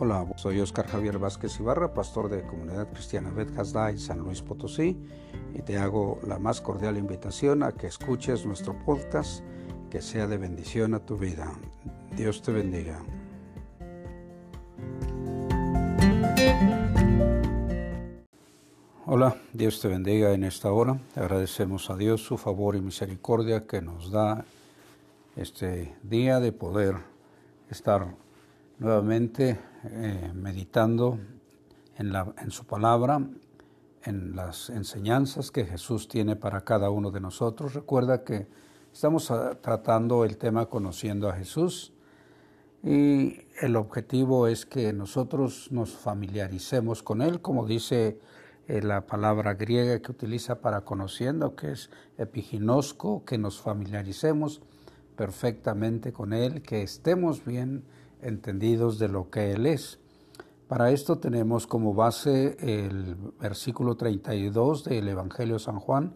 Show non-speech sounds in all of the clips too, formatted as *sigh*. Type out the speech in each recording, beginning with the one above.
Hola, soy Oscar Javier Vázquez Ibarra, pastor de Comunidad Cristiana Bet en San Luis Potosí, y te hago la más cordial invitación a que escuches nuestro podcast, que sea de bendición a tu vida. Dios te bendiga. Hola, Dios te bendiga en esta hora. Agradecemos a Dios su favor y misericordia que nos da este día de poder estar nuevamente eh, meditando en, su palabra, en las enseñanzas que Jesús tiene para cada uno de nosotros. Recuerda que estamos ah, tratando el tema conociendo a Jesús y el objetivo es que nosotros nos familiaricemos con Él, como dice eh, la palabra griega que utiliza para conociendo, que es epiginosco, que nos familiaricemos perfectamente con Él, que estemos bien entendidos de lo que Él es. Para esto tenemos como base el versículo 32 del Evangelio de San Juan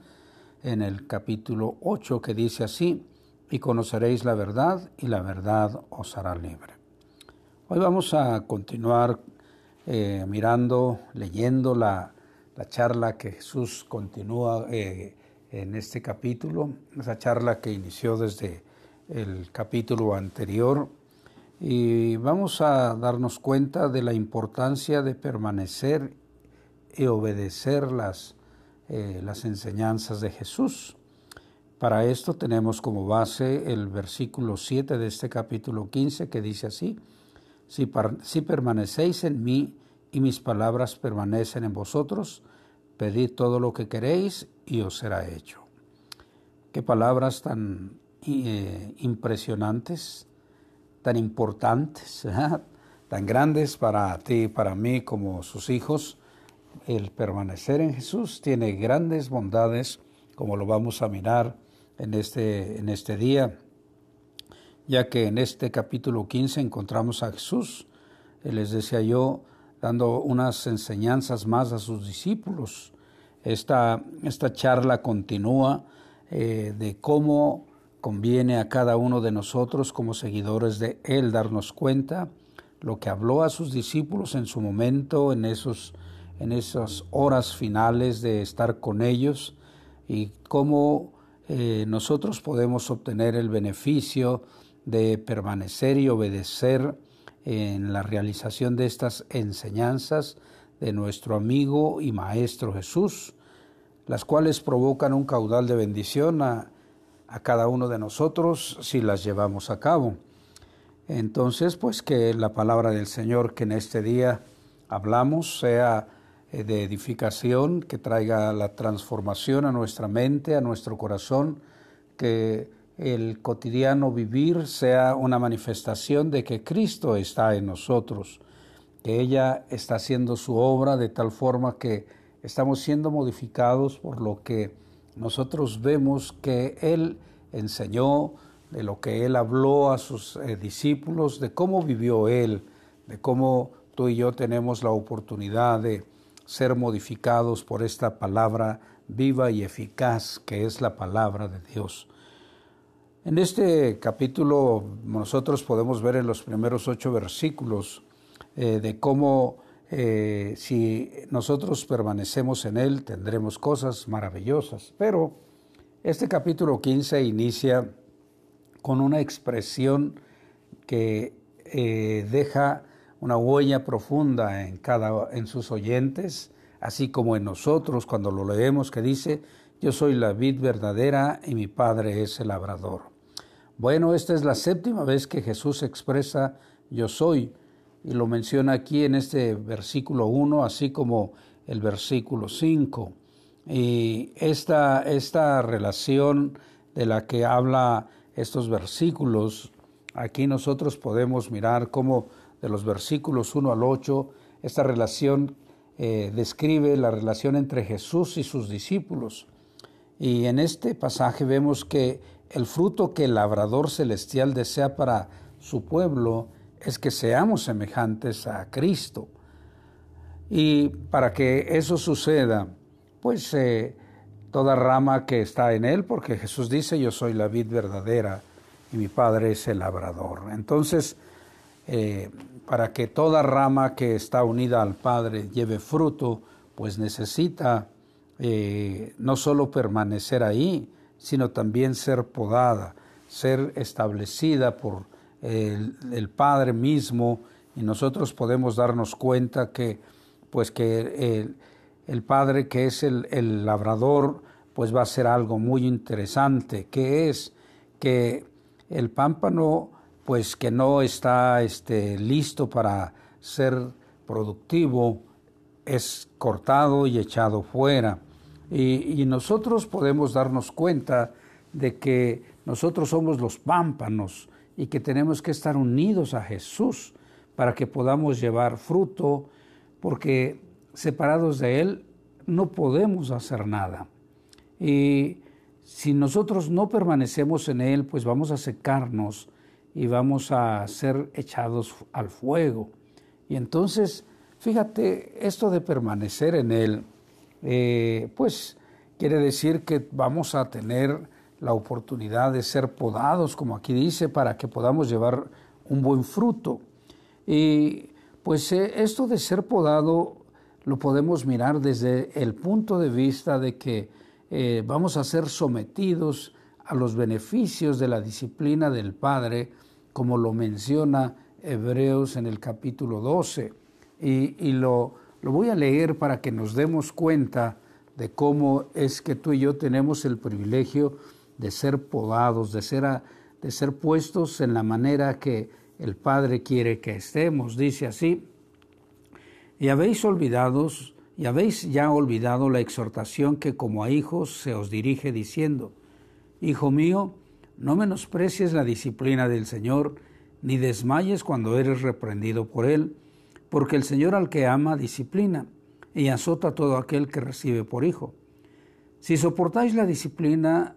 en el capítulo 8 que dice así, y conoceréis la verdad y la verdad os hará libre. Hoy vamos a continuar eh, mirando, leyendo la, charla que Jesús continúa eh, en este capítulo, esa charla que inició desde el capítulo anterior y vamos a darnos cuenta de la importancia de permanecer y obedecer las, eh, las enseñanzas de Jesús. Para esto tenemos como base el versículo 7 de este capítulo 15 que dice así, si, si permanecéis en mí y mis palabras permanecen en vosotros, pedid todo lo que queréis y os será hecho. Qué palabras tan eh, impresionantes tan importantes, tan grandes para ti y para mí como sus hijos, el permanecer en Jesús tiene grandes bondades, como lo vamos a mirar en este, en este día, ya que en este capítulo 15 encontramos a Jesús, les decía yo, dando unas enseñanzas más a sus discípulos. Esta, esta charla continúa eh, de cómo Conviene a cada uno de nosotros como seguidores de Él darnos cuenta lo que habló a sus discípulos en su momento, en, esos, en esas horas finales de estar con ellos y cómo eh, nosotros podemos obtener el beneficio de permanecer y obedecer en la realización de estas enseñanzas de nuestro amigo y maestro Jesús, las cuales provocan un caudal de bendición a, a cada uno de nosotros si las llevamos a cabo. Entonces, pues que la palabra del Señor que en este día hablamos sea eh, de edificación, que traiga la transformación a nuestra mente, a nuestro corazón, que el cotidiano vivir sea una manifestación de que Cristo está en nosotros, que ella está haciendo su obra de tal forma que estamos siendo modificados por lo que nosotros vemos que Él enseñó, de lo que Él habló a sus eh, discípulos, de cómo vivió Él, de cómo tú y yo tenemos la oportunidad de ser modificados por esta palabra viva y eficaz que es la palabra de Dios. En este capítulo nosotros podemos ver en los primeros ocho versículos eh, de cómo eh, si nosotros permanecemos en Él, tendremos cosas maravillosas. Pero este capítulo 15 inicia con una expresión que eh, deja una huella profunda en, cada, en sus oyentes, así como en nosotros cuando lo leemos, que dice, yo soy la vid verdadera y mi Padre es el labrador. Bueno, esta es la séptima vez que Jesús expresa yo soy y lo menciona aquí en este versículo 1, así como el versículo 5. Y esta, esta relación de la que habla estos versículos, aquí nosotros podemos mirar cómo de los versículos 1 al 8, esta relación eh, describe la relación entre Jesús y sus discípulos. Y en este pasaje vemos que el fruto que el labrador celestial desea para su pueblo es que seamos semejantes a Cristo. Y para que eso suceda, pues eh, toda rama que está en Él, porque Jesús dice, yo soy la vid verdadera y mi Padre es el labrador. Entonces, eh, para que toda rama que está unida al Padre lleve fruto, pues necesita eh, no solo permanecer ahí, sino también ser podada, ser establecida por el, Padre mismo, y nosotros podemos darnos cuenta que, pues que el, Padre que es el, el, labrador, pues va a ser algo muy interesante, que es que el pámpano, pues que no está este, listo para ser productivo, es cortado y echado fuera. Y, nosotros podemos darnos cuenta de que nosotros somos los pámpanos y que tenemos que estar unidos a Jesús para que podamos llevar fruto, porque separados de Él no podemos hacer nada. Y si nosotros no permanecemos en Él, pues vamos a secarnos y vamos a ser echados al fuego. Y entonces Fíjate, esto de permanecer en Él, eh, pues quiere decir que vamos a tener la oportunidad de ser podados, como aquí dice, para que podamos llevar un buen fruto. Y pues eh, esto de ser podado lo podemos mirar desde el punto de vista de que eh, vamos a ser sometidos a los beneficios de la disciplina del Padre, como lo menciona Hebreos en el capítulo 12 y, lo, voy a leer para que nos demos cuenta de cómo es que tú y yo tenemos el privilegio de ser podados, de ser, de ser puestos en la manera que el Padre quiere que estemos. Dice así, y habéis olvidados, y habéis ya olvidado la exhortación que como a hijos se os dirige diciendo, Hijo mío, no menosprecies la disciplina del Señor, ni desmayes cuando eres reprendido por Él, porque el Señor al que ama disciplina y azota a todo aquel que recibe por hijo. Si soportáis la disciplina,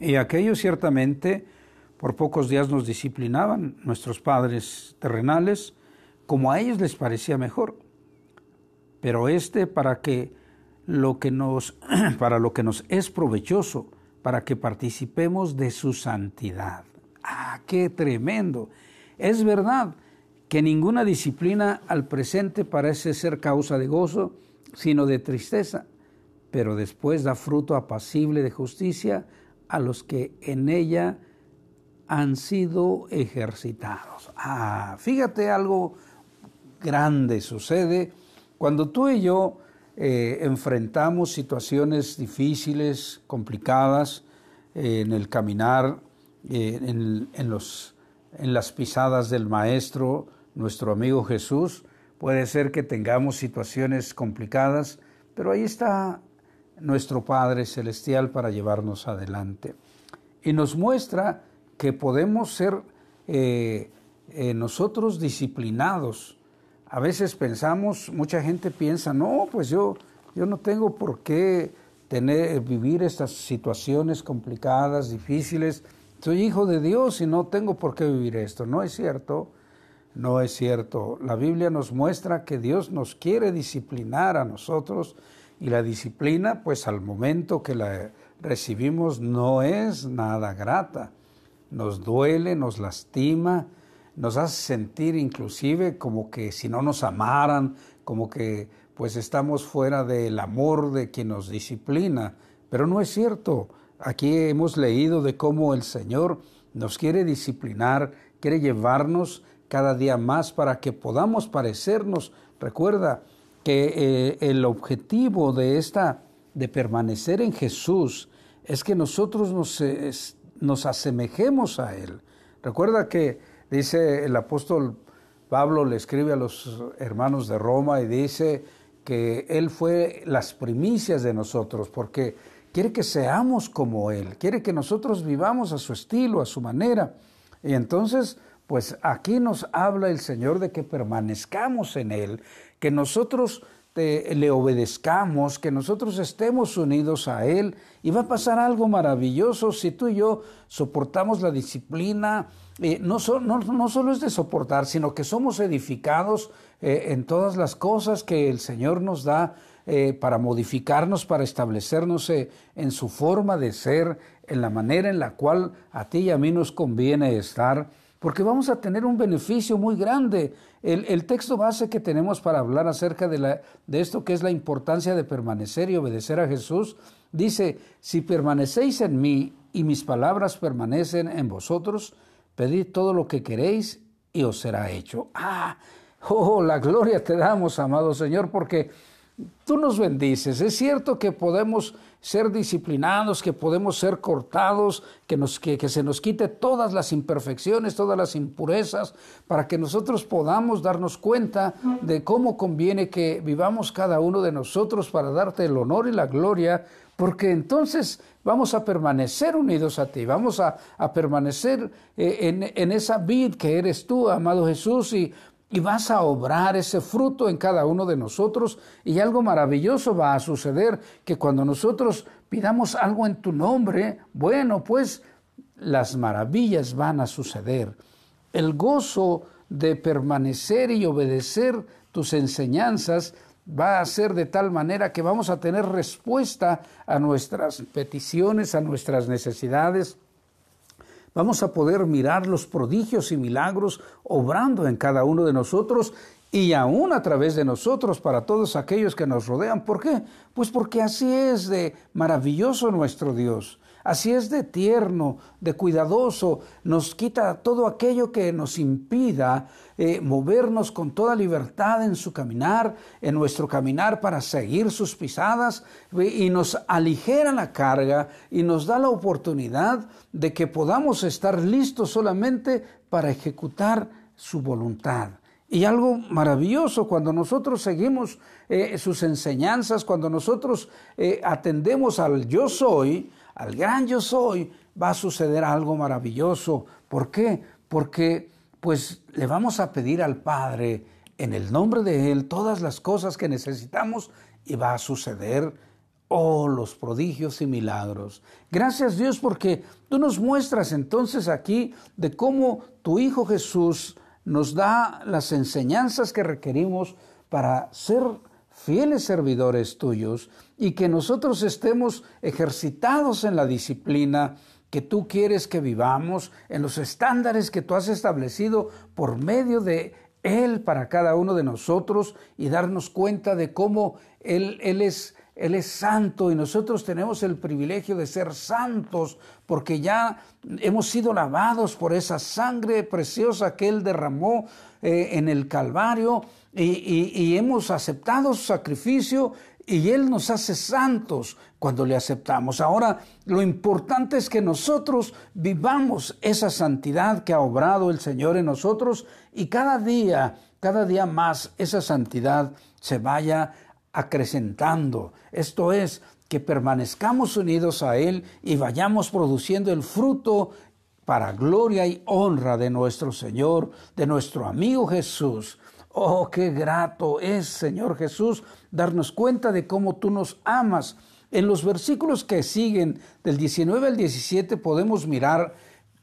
Y aquellos ciertamente por pocos días nos disciplinaban, nuestros padres terrenales, como a ellos les parecía mejor. Pero este para que lo que nos *clears throat* para lo que nos es provechoso, para que participemos de su santidad. Ah, qué tremendo. Es verdad que ninguna disciplina al presente parece ser causa de gozo, sino de tristeza, pero después da fruto apacible de justicia a los que en ella han sido ejercitados. Ah, fíjate algo grande sucede cuando tú y yo eh, enfrentamos situaciones difíciles, complicadas eh, en el caminar, eh, en, los, en las pisadas del Maestro, nuestro amigo Jesús. Puede ser que tengamos situaciones complicadas, pero ahí está nuestro Padre Celestial para llevarnos adelante. Y nos muestra que podemos ser eh, eh, nosotros disciplinados. A veces pensamos, mucha gente piensa, no, pues yo, yo no tengo por qué tener, vivir estas situaciones complicadas, difíciles. Soy hijo de Dios y no tengo por qué vivir esto. No es cierto. No es cierto. La Biblia nos muestra que Dios nos quiere disciplinar a nosotros y la disciplina, pues al momento que la recibimos, no es nada grata. Nos duele, nos lastima, nos hace sentir inclusive como que si no nos amaran, como que pues estamos fuera del amor de quien nos disciplina. Pero no es cierto. Aquí hemos leído de cómo el Señor nos quiere disciplinar, quiere llevarnos cada día más para que podamos parecernos. Recuerda que eh, el objetivo de esta, de permanecer en Jesús, es que nosotros nos, nos asemejemos a Él. Recuerda que dice el apóstol Pablo, le escribe a los hermanos de Roma y dice que Él fue las primicias de nosotros, porque quiere que seamos como Él, quiere que nosotros vivamos a su estilo, a su manera. Y entonces pues aquí nos habla el Señor de que permanezcamos en Él, que nosotros le obedezcamos, que nosotros estemos unidos a Él y va a pasar algo maravilloso si tú y yo soportamos la disciplina. Eh, no, solo es de soportar, sino que somos edificados eh, en todas las cosas que el Señor nos da eh, para modificarnos, para establecernos en su forma de ser, en la manera en la cual a ti y a mí nos conviene estar porque vamos a tener un beneficio muy grande. El, texto base que tenemos para hablar acerca de, la, de esto que es la importancia de permanecer y obedecer a Jesús, dice, si permanecéis en mí y mis palabras permanecen en vosotros, pedid todo lo que queréis y os será hecho. Ah, oh, la gloria te damos, amado Señor, porque tú nos bendices. Es cierto que podemos ser disciplinados, que podemos ser cortados, que, nos, que, se nos quite todas las imperfecciones, todas las impurezas, para que nosotros podamos darnos cuenta de cómo conviene que vivamos cada uno de nosotros para darte el honor y la gloria, porque entonces vamos a permanecer unidos a ti, vamos a, permanecer eh, en, en, esa vid que eres tú, amado Jesús, y y vas a obrar ese fruto en cada uno de nosotros y algo maravilloso va a suceder, que cuando nosotros pidamos algo en tu nombre, bueno, pues las maravillas van a suceder. El gozo de permanecer y obedecer tus enseñanzas va a ser de tal manera que vamos a tener respuesta a nuestras peticiones, a nuestras necesidades, vamos a poder mirar los prodigios y milagros obrando en cada uno de nosotros y aún a través de nosotros para todos aquellos que nos rodean. ¿Por qué? Pues porque así es de maravilloso nuestro Dios. Así es de tierno, de cuidadoso, nos quita todo aquello que nos impida eh, movernos con toda libertad en su caminar, en nuestro caminar para seguir sus pisadas y nos aligera la carga y nos da la oportunidad de que podamos estar listos solamente para ejecutar su voluntad. Y algo maravilloso cuando nosotros seguimos eh, sus enseñanzas, cuando nosotros eh, atendemos al yo soy, al gran yo soy, va a suceder algo maravilloso. ¿Por qué? Porque pues le vamos a pedir al Padre en el nombre de Él todas las cosas que necesitamos y va a suceder, oh, los prodigios y milagros. Gracias Dios porque tú nos muestras entonces aquí de cómo tu Hijo Jesús nos da las enseñanzas que requerimos para ser fieles servidores tuyos y que nosotros estemos ejercitados en la disciplina que tú quieres que vivamos, en los estándares que tú has establecido por medio de Él para cada uno de nosotros y darnos cuenta de cómo Él, Él es él es santo y nosotros tenemos el privilegio de ser santos porque ya hemos sido lavados por esa sangre preciosa que Él derramó eh, en el Calvario y, hemos aceptado su sacrificio y Él nos hace santos cuando le aceptamos. Ahora, lo importante es que nosotros vivamos esa santidad que ha obrado el Señor en nosotros y cada día, cada día más esa santidad se vaya acrecentando. Esto es, que permanezcamos unidos a Él y vayamos produciendo el fruto para gloria y honra de nuestro Señor, de nuestro amigo Jesús. Oh, qué grato es, Señor Jesús, darnos cuenta de cómo tú nos amas. En los versículos que siguen, del 19 al 17, podemos mirar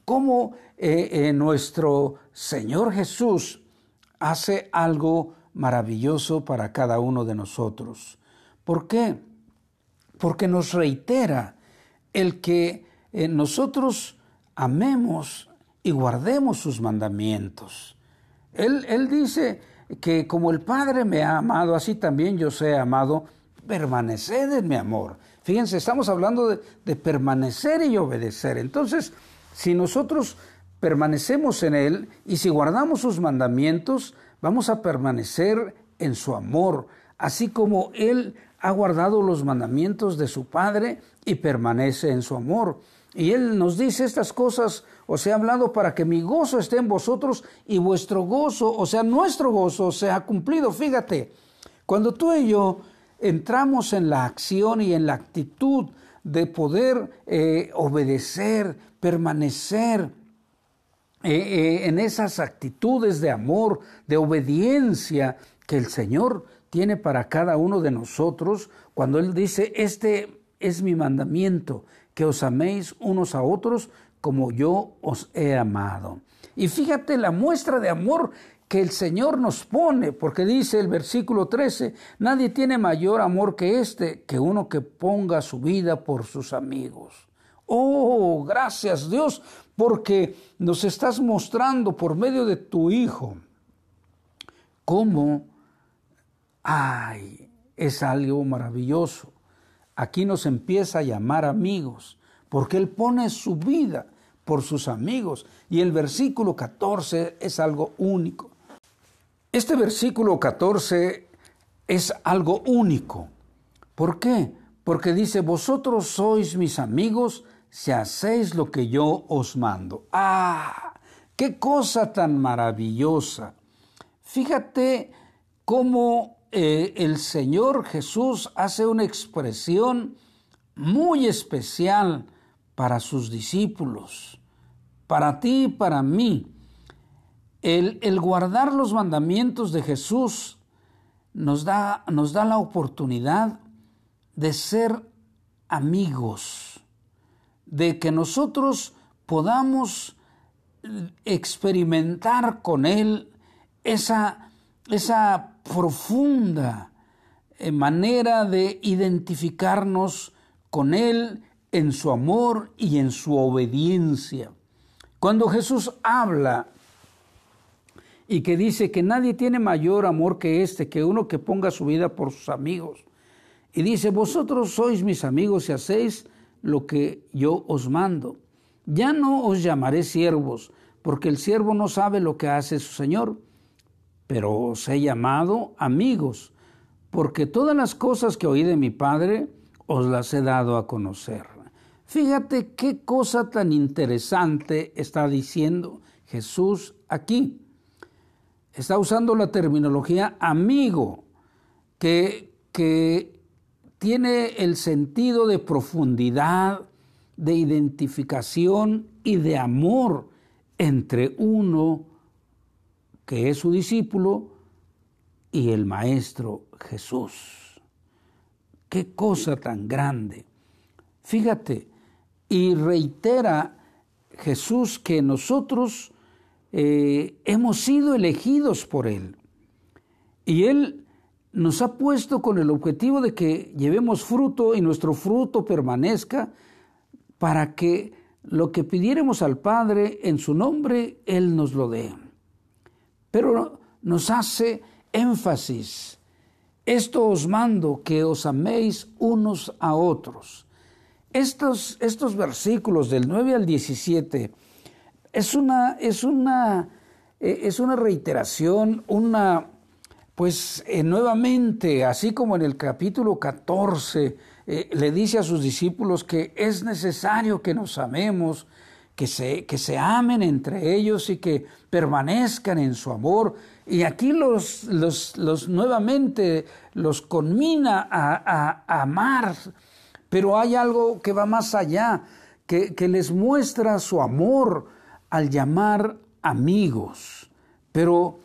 cómo eh, eh, nuestro Señor Jesús hace algo maravilloso para cada uno de nosotros. ¿Por qué? Porque nos reitera el que eh, nosotros amemos y guardemos sus mandamientos. Él, él dice que como el Padre me ha amado, así también yo sé amado, permaneced en mi amor. Fíjense, estamos hablando de, de permanecer y obedecer. Entonces, si nosotros permanecemos en Él y si guardamos sus mandamientos, vamos a permanecer en su amor, así como Él ha guardado los mandamientos de su Padre y permanece en su amor. Y Él nos dice estas cosas, os he hablado para que mi gozo esté en vosotros y vuestro gozo, o sea, nuestro gozo, sea cumplido. Fíjate, cuando tú y yo entramos en la acción y en la actitud de poder eh, obedecer, permanecer, eh, eh, en esas actitudes de amor, de obediencia que el Señor tiene para cada uno de nosotros cuando Él dice, este es mi mandamiento, que os améis unos a otros como yo os he amado. Y fíjate la muestra de amor que el Señor nos pone, porque dice el versículo 13, nadie tiene mayor amor que este, que uno que ponga su vida por sus amigos. Oh, gracias Dios, porque nos estás mostrando por medio de tu Hijo cómo, ay, es algo maravilloso. Aquí nos empieza a llamar amigos, porque Él pone su vida por sus amigos. Y el versículo 14 es algo único. Este versículo 14 es algo único. ¿Por qué? Porque dice, vosotros sois mis amigos si hacéis lo que yo os mando. ¡Ah! ¡Qué cosa tan maravillosa! Fíjate cómo eh, el Señor Jesús hace una expresión muy especial para sus discípulos, para ti y para mí. El, guardar los mandamientos de Jesús nos da, nos da la oportunidad de ser amigos, de que nosotros podamos experimentar con Él esa, esa profunda eh, manera de identificarnos con Él en su amor y en su obediencia. Cuando Jesús habla y que dice que nadie tiene mayor amor que este, que uno que ponga su vida por sus amigos. Y dice, vosotros sois mis amigos y hacéis lo que yo os mando. Ya no os llamaré siervos, porque el siervo no sabe lo que hace su Señor, pero os he llamado amigos, porque todas las cosas que oí de mi Padre os las he dado a conocer. Fíjate qué cosa tan interesante está diciendo Jesús aquí está usando la terminología amigo, que, que tiene el sentido de profundidad, de identificación y de amor entre uno que es su discípulo y el Maestro Jesús. Qué cosa tan grande. Fíjate, y reitera Jesús que nosotros eh, hemos sido elegidos por Él. Y Él nos ha puesto con el objetivo de que llevemos fruto y nuestro fruto permanezca para que lo que pidiéramos al Padre en su nombre, Él nos lo dé. Pero nos hace énfasis. Esto os mando que os améis unos a otros. Estos, estos versículos del 9 al 17 es una, es una, eh, es una reiteración, una, pues eh, nuevamente, así como en el capítulo 14, eh, le dice a sus discípulos que es necesario que nos amemos, que se, que se amen entre ellos y que permanezcan en su amor. Y aquí los, los, los nuevamente los conmina a, a, amar, pero hay algo que va más allá, que, que les muestra su amor, al llamar amigos, pero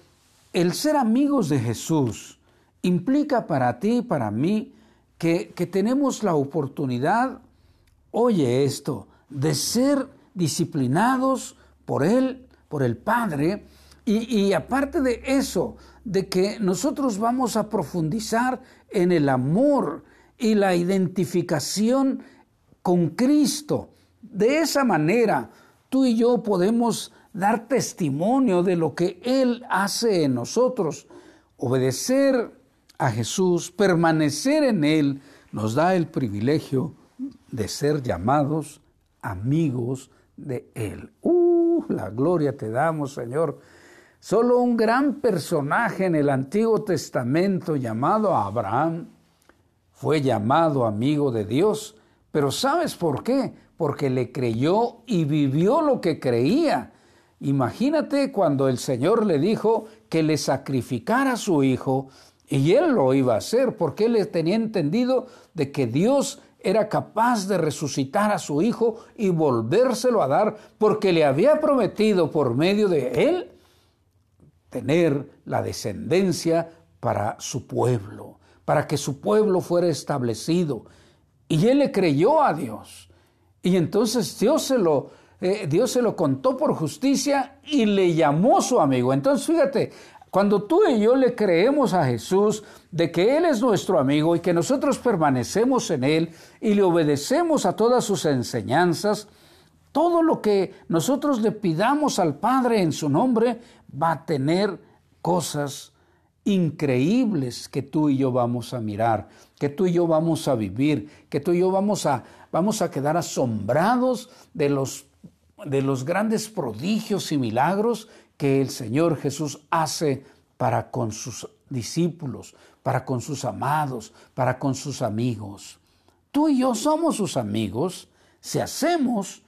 el ser amigos de Jesús implica para ti y para mí que, tenemos la oportunidad, oye esto, de ser disciplinados por Él, por el Padre, y, aparte de eso, de que nosotros vamos a profundizar en el amor y la identificación con Cristo. De esa manera tú y yo podemos dar testimonio de lo que Él hace en nosotros. Obedecer a Jesús, permanecer en Él, nos da el privilegio de ser llamados amigos de Él. ¡Uh! La gloria te damos, Señor. Solo un gran personaje en el Antiguo Testamento llamado Abraham fue llamado amigo de Dios. Pero ¿sabes por qué? porque le creyó y vivió lo que creía. Imagínate cuando el Señor le dijo que le sacrificara a su hijo y él lo iba a hacer porque él tenía entendido de que Dios era capaz de resucitar a su hijo y volvérselo a dar porque le había prometido por medio de él tener la descendencia para su pueblo, para que su pueblo fuera establecido. Y él le creyó a Dios. Y entonces Dios se lo, eh, Dios se lo contó por justicia y le llamó su amigo. Entonces fíjate, cuando tú y yo le creemos a Jesús de que Él es nuestro amigo y que nosotros permanecemos en Él y le obedecemos a todas sus enseñanzas, todo lo que nosotros le pidamos al Padre en su nombre va a tener cosas increíbles que tú y yo vamos a mirar, que tú y yo vamos a vivir, que tú y yo vamos a, vamos a quedar asombrados de los, de los grandes prodigios y milagros que el Señor Jesús hace para con sus discípulos, para con sus amados, para con sus amigos. Tú y yo somos sus amigos si hacemos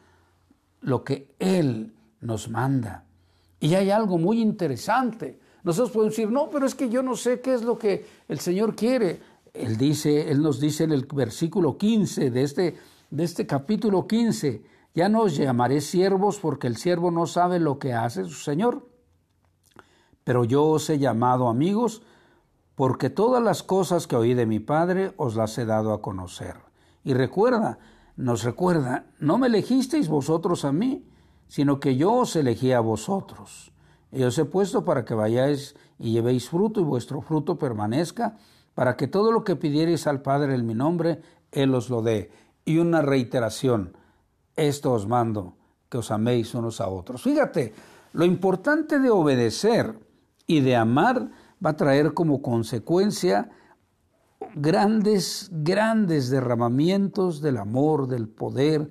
lo que Él nos manda. Y hay algo muy interesante. Nosotros podemos decir, no, pero es que yo no sé qué es lo que el Señor quiere. Él dice, Él nos dice en el versículo 15 de este, de este capítulo 15, ya no os llamaré siervos porque el siervo no sabe lo que hace su Señor. Pero yo os he llamado amigos porque todas las cosas que oí de mi Padre os las he dado a conocer. Y recuerda, nos recuerda, no me elegisteis vosotros a mí, sino que yo os elegí a vosotros. Y os he puesto para que vayáis y llevéis fruto y vuestro fruto permanezca, para que todo lo que pidierais al Padre en mi nombre, Él os lo dé. Y una reiteración, esto os mando, que os améis unos a otros. Fíjate, lo importante de obedecer y de amar va a traer como consecuencia grandes, grandes derramamientos del amor, del poder,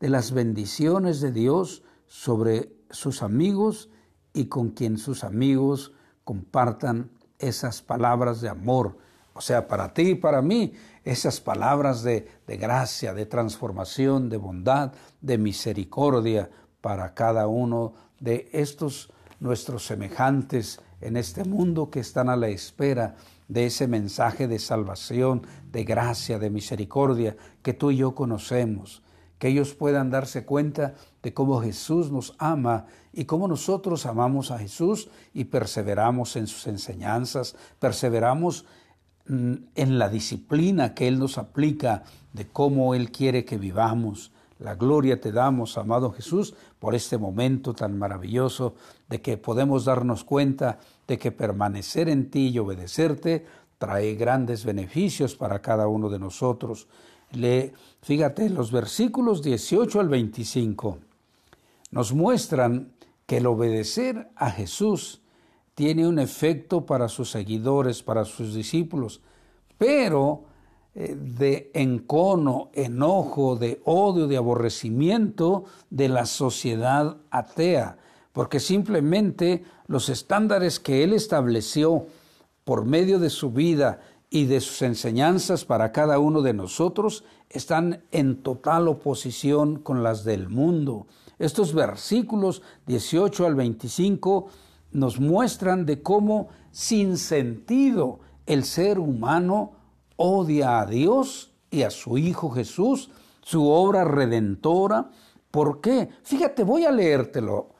de las bendiciones de Dios sobre sus amigos y con quien sus amigos compartan esas palabras de amor. O sea, para ti y para mí, esas palabras de, de gracia, de transformación, de bondad, de misericordia para cada uno de estos nuestros semejantes en este mundo que están a la espera de ese mensaje de salvación, de gracia, de misericordia que tú y yo conocemos, que ellos puedan darse cuenta de cómo Jesús nos ama y cómo nosotros amamos a Jesús y perseveramos en sus enseñanzas, perseveramos Mm, en la disciplina que Él nos aplica de cómo Él quiere que vivamos. La gloria te damos, amado Jesús, por este momento tan maravilloso de que podemos darnos cuenta de que permanecer en ti y obedecerte trae grandes beneficios para cada uno de nosotros. Le, fíjate, los versículos 18 al 25 nos muestran que el obedecer a Jesús tiene un efecto para sus seguidores, para sus discípulos, pero eh, de encono, enojo, de odio, de aborrecimiento de la sociedad atea, porque simplemente los estándares que él estableció por medio de su vida y de sus enseñanzas para cada uno de nosotros están en total oposición con las del mundo. Estos versículos 18 al 25 nos muestran de cómo sin sentido el ser humano odia a Dios y a su Hijo Jesús, su obra redentora. ¿Por qué? Fíjate, voy a leértelo.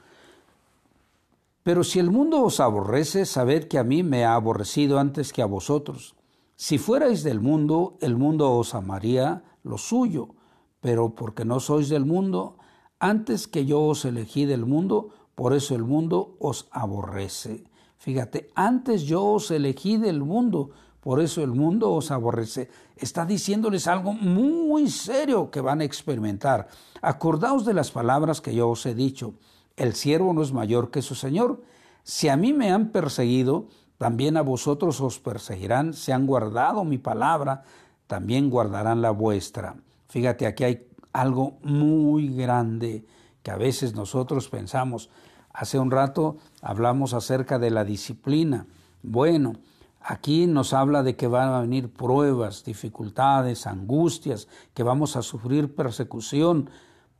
Pero si el mundo os aborrece, sabed que a mí me ha aborrecido antes que a vosotros. Si fuerais del mundo, el mundo os amaría lo suyo, pero porque no sois del mundo, antes que yo os elegí del mundo, por eso el mundo os aborrece. Fíjate, antes yo os elegí del mundo, por eso el mundo os aborrece. Está diciéndoles algo muy serio que van a experimentar. Acordaos de las palabras que yo os he dicho. El siervo no es mayor que su Señor. Si a mí me han perseguido, también a vosotros os perseguirán. Si han guardado mi palabra, también guardarán la vuestra. Fíjate, aquí hay algo muy grande que a veces nosotros pensamos. Hace un rato hablamos acerca de la disciplina. Bueno, aquí nos habla de que van a venir pruebas, dificultades, angustias, que vamos a sufrir persecución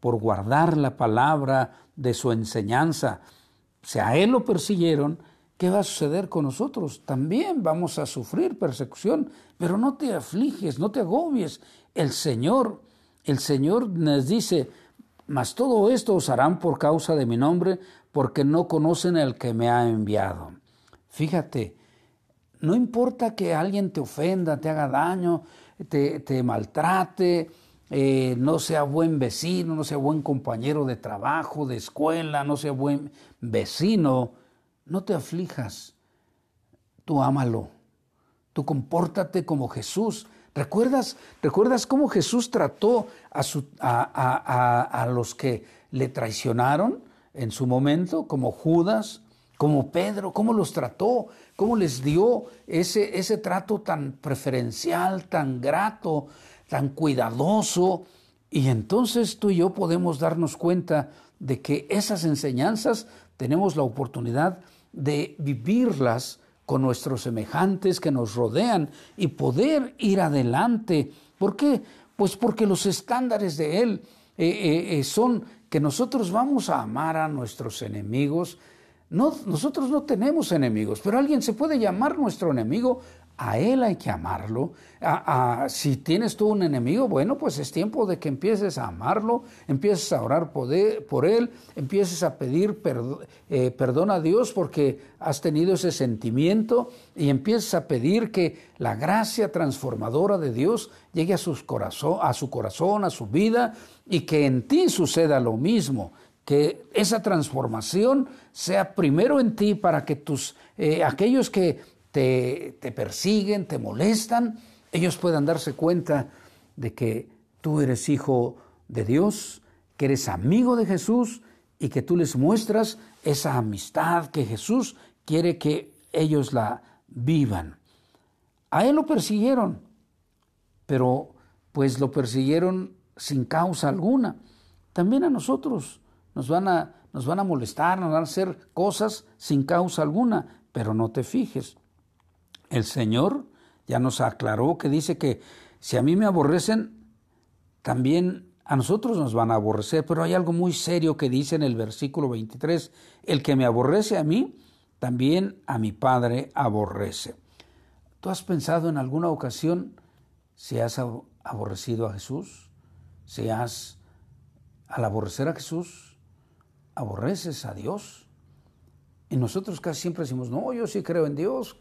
por guardar la palabra de su enseñanza. Si a él lo persiguieron, ¿qué va a suceder con nosotros? También vamos a sufrir persecución, pero no te afliges, no te agobies. El Señor, el Señor nos dice, mas todo esto os harán por causa de mi nombre, porque no conocen al que me ha enviado. Fíjate, no importa que alguien te ofenda, te haga daño, te, maltrate, eh, no sea buen vecino, no sea buen compañero de trabajo, de escuela, no sea buen vecino, no te aflijas. Tú ámalo. Tú compórtate como Jesús. ¿Recuerdas, ¿Recuerdas cómo Jesús trató a, los que le traicionaron en su momento, como Judas, como Pedro? ¿Cómo los trató? ¿Cómo les dio ese, ese trato tan preferencial, tan grato, tan cuidadoso? Y entonces tú y yo podemos darnos cuenta de que esas enseñanzas tenemos la oportunidad de vivirlas con nuestros semejantes que nos rodean y poder ir adelante. ¿Por qué? Pues porque los estándares de Él eh, eh, eh, son que nosotros vamos a amar a nuestros enemigos. No, nosotros no tenemos enemigos, pero alguien se puede llamar nuestro enemigo a Él hay que amarlo. si tienes tú un enemigo, bueno, pues es tiempo de que empieces a amarlo, empieces a orar por, Él, empieces a pedir eh, perdón a Dios porque has tenido ese sentimiento y empieces a pedir que la gracia transformadora de Dios llegue a, a su corazón, a su vida y que en ti suceda lo mismo que esa transformación sea primero en ti para que tus eh, aquellos que te, persiguen, te molestan, ellos puedan darse cuenta de que tú eres hijo de Dios, que eres amigo de Jesús y que tú les muestras esa amistad que Jesús quiere que ellos la vivan. A él lo persiguieron, pero pues lo persiguieron sin causa alguna. También a nosotros nos van a, nos van a molestar, nos van a hacer cosas sin causa alguna, pero no te fijes. El Señor ya nos aclaró que dice que si a mí me aborrecen, también a nosotros nos van a aborrecer, pero hay algo muy serio que dice en el versículo 23, el que me aborrece a mí, también a mi Padre aborrece. ¿Tú has pensado en alguna ocasión si has aborrecido a Jesús? Si has, al aborrecer a Jesús, aborreces a Dios? Y nosotros casi siempre decimos, no, yo sí creo en Dios.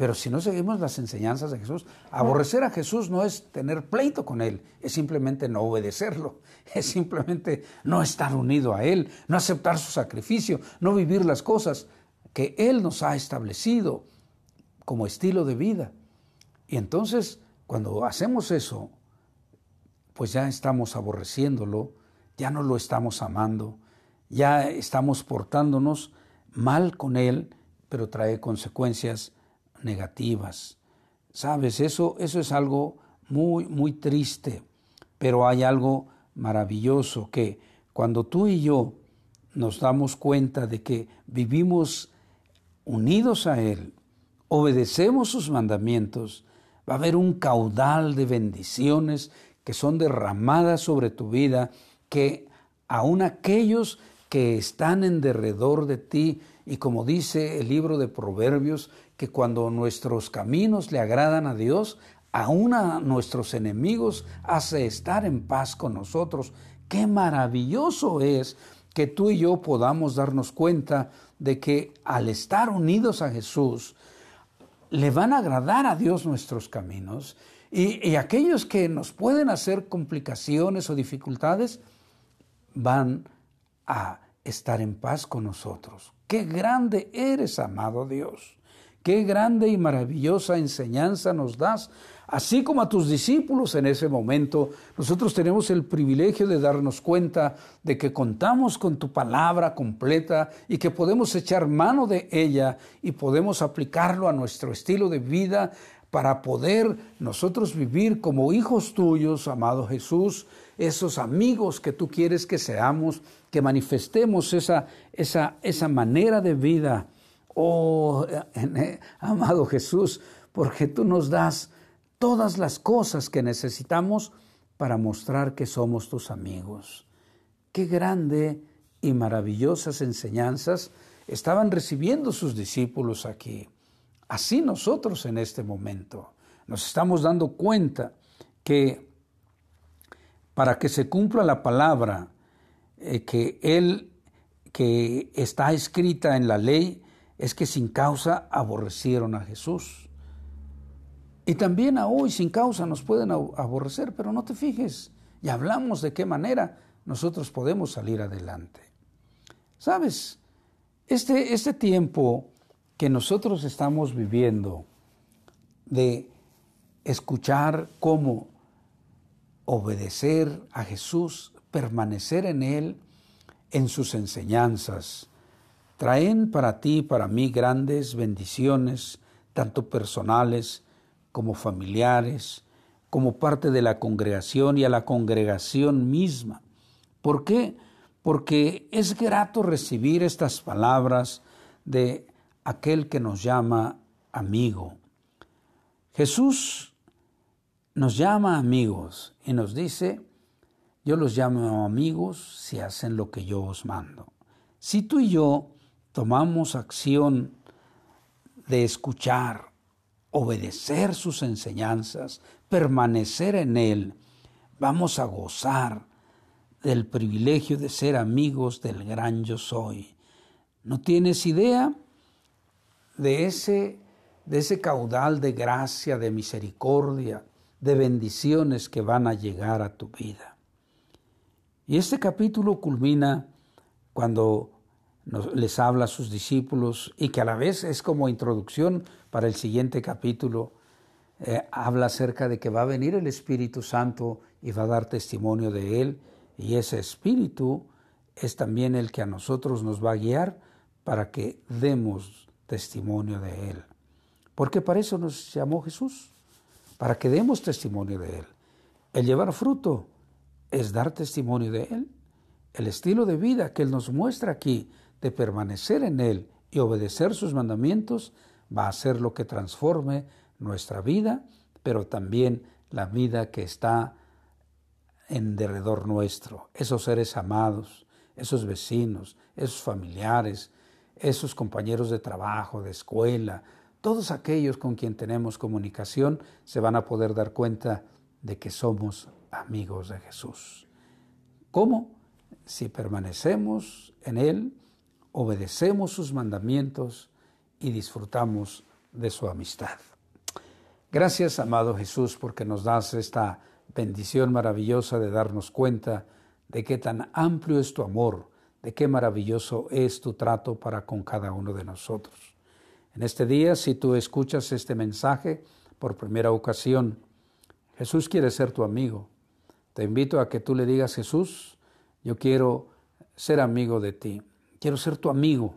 Pero si no seguimos las enseñanzas de Jesús, aborrecer a Jesús no es tener pleito con Él, es simplemente no obedecerlo, *laughs* es simplemente no estar unido a Él, no aceptar su sacrificio, no vivir las cosas que Él nos ha establecido como estilo de vida. Y entonces, cuando hacemos eso, pues ya estamos aborreciéndolo, ya no lo estamos amando, ya estamos portándonos mal con Él, pero trae consecuencias negativas. Sabes, eso, eso es algo muy, muy triste, pero hay algo maravilloso que cuando tú y yo nos damos cuenta de que vivimos unidos a Él, obedecemos sus mandamientos, va a haber un caudal de bendiciones que son derramadas sobre tu vida, que aun aquellos que están en derredor de ti, y como dice el libro de Proverbios, que cuando nuestros caminos le agradan a Dios, aún a nuestros enemigos hace estar en paz con nosotros. Qué maravilloso es que tú y yo podamos darnos cuenta de que al estar unidos a Jesús, le van a agradar a Dios nuestros caminos y, y aquellos que nos pueden hacer complicaciones o dificultades van a estar en paz con nosotros. Qué grande eres, amado Dios. Qué grande y maravillosa enseñanza nos das, así como a tus discípulos en ese momento. Nosotros tenemos el privilegio de darnos cuenta de que contamos con tu palabra completa y que podemos echar mano de ella y podemos aplicarlo a nuestro estilo de vida para poder nosotros vivir como hijos tuyos, amado Jesús, esos amigos que tú quieres que seamos, que manifestemos esa, esa, esa manera de vida oh eh, amado Jesús, porque tú nos das todas las cosas que necesitamos para mostrar que somos tus amigos. Qué grande y maravillosas enseñanzas estaban recibiendo sus discípulos aquí. Así nosotros en este momento nos estamos dando cuenta que para que se cumpla la palabra eh, que él que está escrita en la ley es que sin causa aborrecieron a Jesús. Y también a hoy sin causa nos pueden aborrecer, pero no te fijes, y hablamos de qué manera nosotros podemos salir adelante. ¿Sabes? Este, este tiempo que nosotros estamos viviendo de escuchar cómo obedecer a Jesús, permanecer en Él, en sus enseñanzas, traen para ti y para mí grandes bendiciones, tanto personales como familiares, como parte de la congregación y a la congregación misma. ¿Por qué? Porque es grato recibir estas palabras de aquel que nos llama amigo. Jesús nos llama amigos y nos dice, yo los llamo amigos si hacen lo que yo os mando. Si tú y yo tomamos acción de escuchar, obedecer sus enseñanzas, permanecer en Él, vamos a gozar del privilegio de ser amigos del gran yo soy. ¿No tienes idea de ese, de ese caudal de gracia, de misericordia, de bendiciones que van a llegar a tu vida? Y este capítulo culmina cuando les habla a sus discípulos y que a la vez es como introducción para el siguiente capítulo. Eh, habla acerca de que va a venir el Espíritu Santo y va a dar testimonio de Él y ese Espíritu es también el que a nosotros nos va a guiar para que demos testimonio de Él. Porque para eso nos llamó Jesús, para que demos testimonio de Él. El llevar fruto es dar testimonio de Él. El estilo de vida que Él nos muestra aquí, de permanecer en Él y obedecer sus mandamientos, va a ser lo que transforme nuestra vida, pero también la vida que está en derredor nuestro, esos seres amados, esos vecinos, esos familiares, esos compañeros de trabajo, de escuela, todos aquellos con quien tenemos comunicación se van a poder dar cuenta de que somos amigos de Jesús. ¿Cómo? Si permanecemos en Él, obedecemos sus mandamientos y disfrutamos de su amistad. Gracias, amado Jesús, porque nos das esta bendición maravillosa de darnos cuenta de qué tan amplio es tu amor, de qué maravilloso es tu trato para con cada uno de nosotros. En este día, si tú escuchas este mensaje por primera ocasión, Jesús quiere ser tu amigo. Te invito a que tú le digas, Jesús, yo quiero ser amigo de ti, quiero ser tu amigo.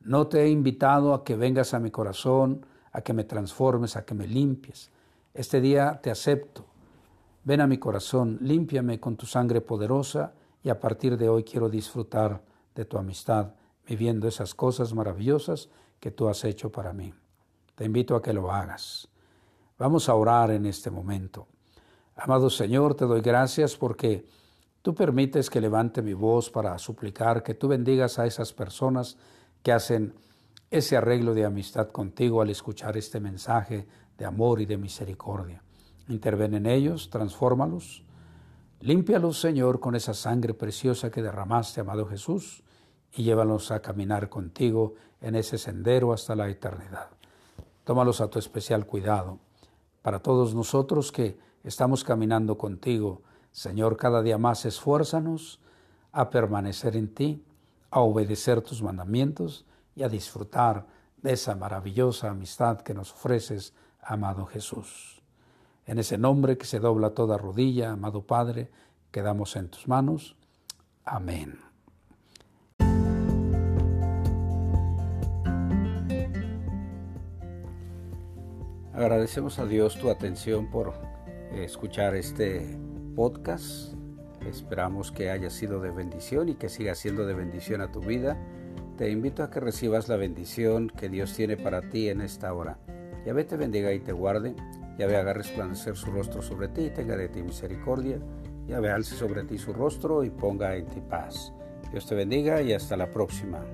No te he invitado a que vengas a mi corazón, a que me transformes, a que me limpies. Este día te acepto Ven a mi corazón, límpiame con tu sangre poderosa y a partir de hoy quiero disfrutar de tu amistad, viviendo esas cosas maravillosas que tú has hecho para mí. Te invito a que lo hagas. Vamos a orar en este momento. Amado Señor, te doy gracias porque tú permites que levante mi voz para suplicar que tú bendigas a esas personas que hacen ese arreglo de amistad contigo al escuchar este mensaje de amor y de misericordia. Interven en ellos, transfórmalos. Límpialos, Señor, con esa sangre preciosa que derramaste, amado Jesús, y llévalos a caminar contigo en ese sendero hasta la eternidad. Tómalos a tu especial cuidado. Para todos nosotros que estamos caminando contigo, Señor, cada día más esfuérzanos a permanecer en ti, a obedecer tus mandamientos y a disfrutar de esa maravillosa amistad que nos ofreces, amado Jesús. En ese nombre que se dobla toda rodilla, amado Padre, quedamos en tus manos. Amén. Agradecemos a Dios tu atención por escuchar este podcast. Esperamos que haya sido de bendición y que siga siendo de bendición a tu vida. Te invito a que recibas la bendición que Dios tiene para ti en esta hora. Yahvé te bendiga y te guarde. Yahvé haga resplandecer su rostro sobre ti y tenga de ti misericordia. Yahvé alce sobre ti su rostro y ponga en ti paz. Dios te bendiga y hasta la próxima.